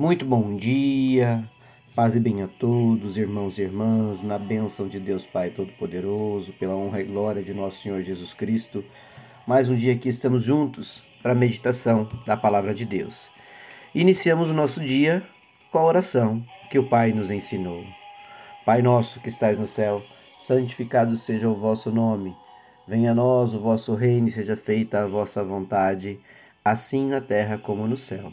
Muito bom dia, paz e bem a todos, irmãos e irmãs, na bênção de Deus Pai Todo-Poderoso, pela honra e glória de nosso Senhor Jesus Cristo. Mais um dia que estamos juntos para a meditação da palavra de Deus. Iniciamos o nosso dia com a oração que o Pai nos ensinou. Pai nosso que estais no céu, santificado seja o vosso nome. Venha a nós o vosso reino e seja feita a vossa vontade, assim na terra como no céu.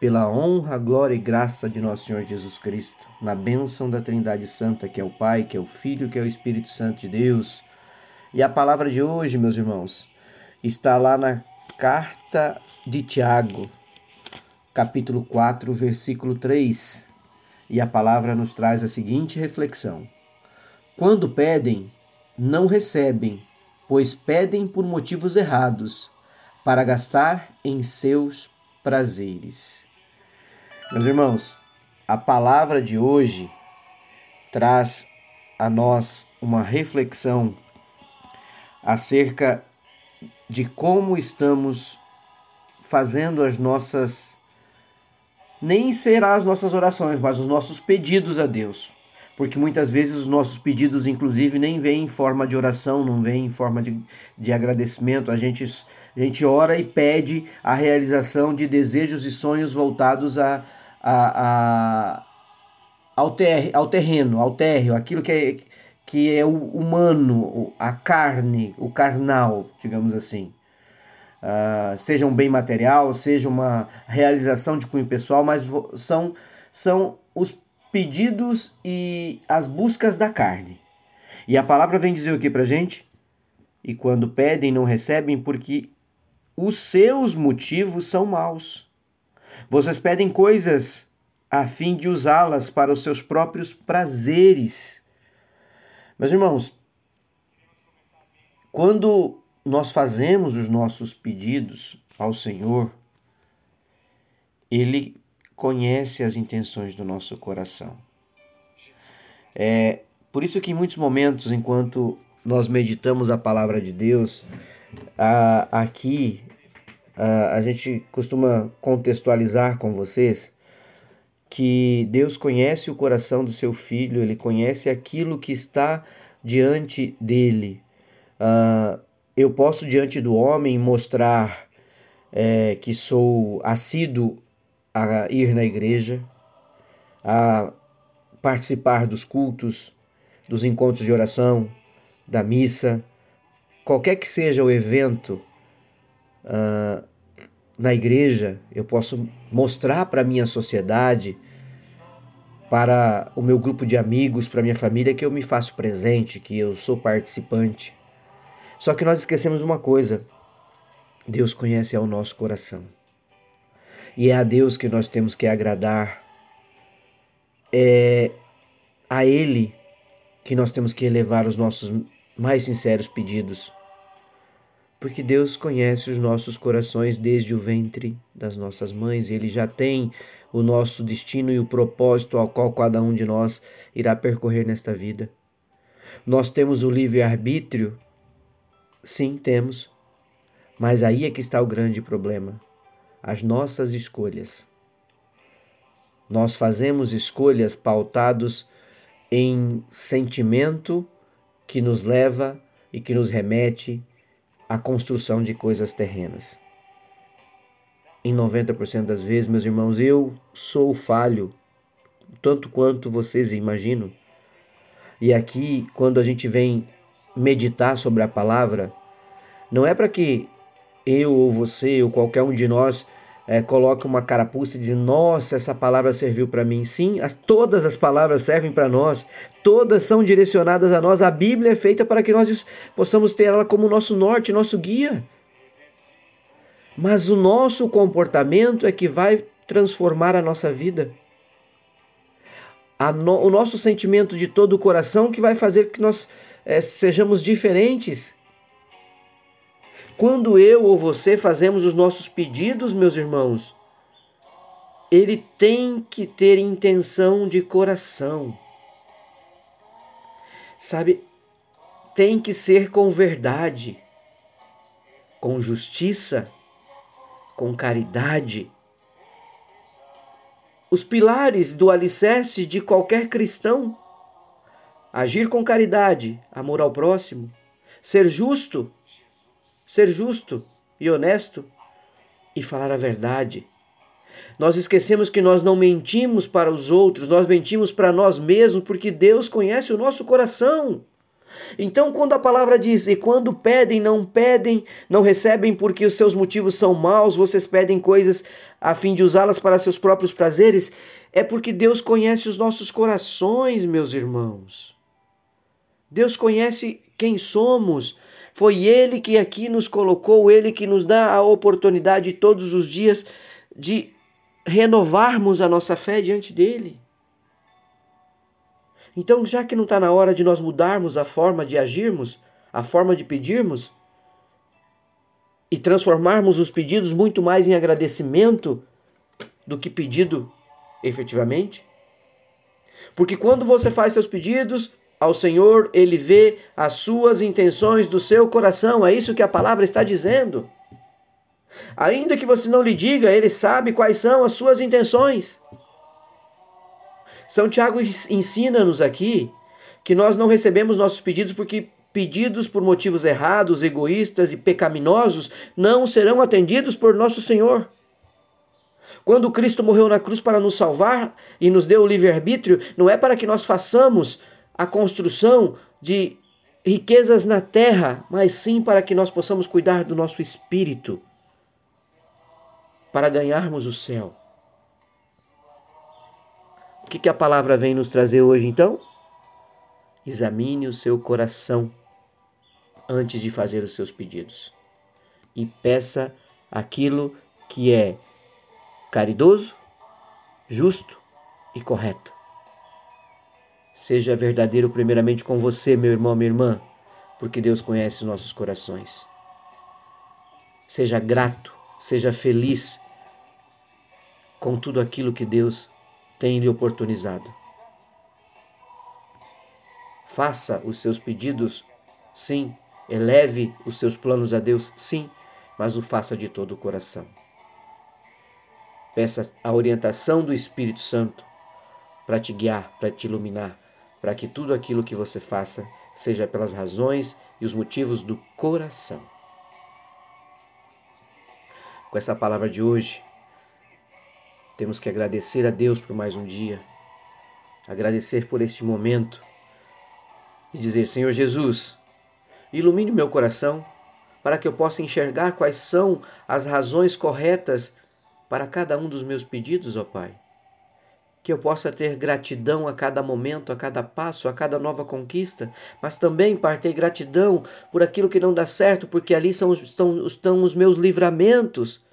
pela honra, glória e graça de nosso Senhor Jesus Cristo, na bênção da Trindade Santa, que é o Pai, que é o Filho, que é o Espírito Santo de Deus. E a palavra de hoje, meus irmãos, está lá na carta de Tiago, capítulo 4, versículo 3. E a palavra nos traz a seguinte reflexão: Quando pedem, não recebem, pois pedem por motivos errados, para gastar em seus prazeres. Meus irmãos, a palavra de hoje traz a nós uma reflexão acerca de como estamos fazendo as nossas nem será as nossas orações, mas os nossos pedidos a Deus. Porque muitas vezes os nossos pedidos, inclusive, nem vêm em forma de oração, não vêm em forma de, de agradecimento. A gente, a gente ora e pede a realização de desejos e sonhos voltados a, a, a, ao, ter, ao terreno, ao térreo, aquilo que é, que é o humano, a carne, o carnal, digamos assim. Uh, seja um bem material, seja uma realização de cunho pessoal, mas são, são os pedidos e as buscas da carne. E a palavra vem dizer o que para gente? E quando pedem, não recebem, porque os seus motivos são maus. Vocês pedem coisas a fim de usá-las para os seus próprios prazeres. Meus irmãos, quando nós fazemos os nossos pedidos ao Senhor, Ele conhece as intenções do nosso coração. É por isso que em muitos momentos, enquanto nós meditamos a palavra de Deus, aqui uh, a gente costuma contextualizar com vocês que Deus conhece o coração do seu filho, ele conhece aquilo que está diante dele. Uh, eu posso, diante do homem, mostrar é, que sou assíduo a ir na igreja, a participar dos cultos, dos encontros de oração, da missa, qualquer que seja o evento uh, na igreja, eu posso mostrar para a minha sociedade, para o meu grupo de amigos, para a minha família, que eu me faço presente, que eu sou participante. Só que nós esquecemos uma coisa: Deus conhece ao nosso coração. E é a Deus que nós temos que agradar. É a Ele que nós temos que elevar os nossos mais sinceros pedidos porque Deus conhece os nossos corações desde o ventre das nossas mães, Ele já tem o nosso destino e o propósito ao qual cada um de nós irá percorrer nesta vida. Nós temos o livre-arbítrio? Sim, temos. Mas aí é que está o grande problema: as nossas escolhas. Nós fazemos escolhas pautados em sentimento que nos leva e que nos remete a construção de coisas terrenas. Em 90% das vezes, meus irmãos, eu sou falho, tanto quanto vocês imaginam. E aqui, quando a gente vem meditar sobre a palavra, não é para que eu ou você ou qualquer um de nós é, coloque uma carapuça e diz: Nossa, essa palavra serviu para mim. Sim, as, todas as palavras servem para nós, todas são direcionadas a nós. A Bíblia é feita para que nós possamos ter ela como nosso norte, nosso guia. Mas o nosso comportamento é que vai transformar a nossa vida. no, o nosso sentimento de todo o coração que vai fazer que nós é, sejamos diferentes. Quando eu ou você fazemos os nossos pedidos, meus irmãos, ele tem que ter intenção de coração. Sabe, tem que ser com verdade, com justiça, com caridade. Os pilares do alicerce de qualquer cristão: agir com caridade, amor ao próximo, ser justo, ser justo e honesto e falar a verdade. Nós esquecemos que nós não mentimos para os outros, nós mentimos para nós mesmos, porque Deus conhece o nosso coração. Então, quando a palavra diz, e quando pedem, não pedem, não recebem porque os seus motivos são maus, vocês pedem coisas a fim de usá-las para seus próprios prazeres, é porque Deus conhece os nossos corações, meus irmãos. Deus conhece quem somos. Foi Ele que aqui nos colocou, Ele que nos dá a oportunidade todos os dias de renovarmos a nossa fé diante dele. Então, já que não está na hora de nós mudarmos a forma de agirmos, a forma de pedirmos, e transformarmos os pedidos muito mais em agradecimento do que pedido efetivamente? Porque quando você faz seus pedidos ao Senhor, Ele vê as suas intenções do seu coração, é isso que a palavra está dizendo. Ainda que você não lhe diga, Ele sabe quais são as suas intenções. São Tiago ensina-nos aqui que nós não recebemos nossos pedidos porque pedidos por motivos errados, egoístas e pecaminosos não serão atendidos por nosso Senhor. Quando Cristo morreu na cruz para nos salvar e nos deu o livre-arbítrio, não é para que nós façamos a construção de riquezas na terra, mas sim para que nós possamos cuidar do nosso espírito, para ganharmos o céu que, que a palavra vem nos trazer hoje então? Examine o seu coração antes de fazer os seus pedidos e peça aquilo que é caridoso, justo e correto. Seja verdadeiro primeiramente com você, meu irmão, minha irmã, porque Deus conhece nossos corações. Seja grato, seja feliz com tudo aquilo que Deus tem lhe oportunizado. Faça os seus pedidos, sim. Eleve os seus planos a Deus, sim, mas o faça de todo o coração. Peça a orientação do Espírito Santo para te guiar, para te iluminar, para que tudo aquilo que você faça seja pelas razões e os motivos do coração. Com essa palavra de hoje, temos que agradecer a Deus por mais um dia, agradecer por este momento e dizer: Senhor Jesus, ilumine meu coração para que eu possa enxergar quais são as razões corretas para cada um dos meus pedidos, ó Pai. Que eu possa ter gratidão a cada momento, a cada passo, a cada nova conquista, mas também, Pai, ter gratidão por aquilo que não dá certo, porque ali são, estão, estão os meus livramentos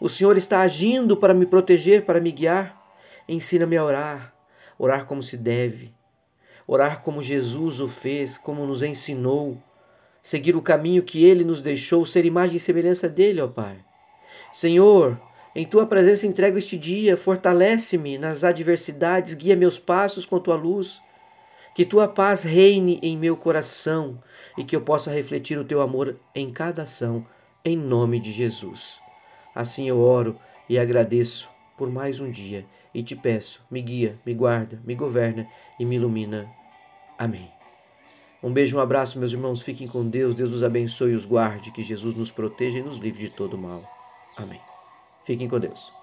o Senhor está agindo para me proteger, para me guiar. Ensina-me a orar, orar como se deve, orar como Jesus o fez, como nos ensinou, seguir o caminho que ele nos deixou, ser imagem e semelhança dele, ó Pai. Senhor, em tua presença entrego este dia, fortalece-me nas adversidades, guia meus passos com tua luz. Que tua paz reine em meu coração e que eu possa refletir o teu amor em cada ação, em nome de Jesus. Assim eu oro e agradeço por mais um dia e te peço, me guia, me guarda, me governa e me ilumina. Amém. Um beijo, um abraço, meus irmãos. Fiquem com Deus. Deus os abençoe e os guarde. Que Jesus nos proteja e nos livre de todo mal. Amém. Fiquem com Deus.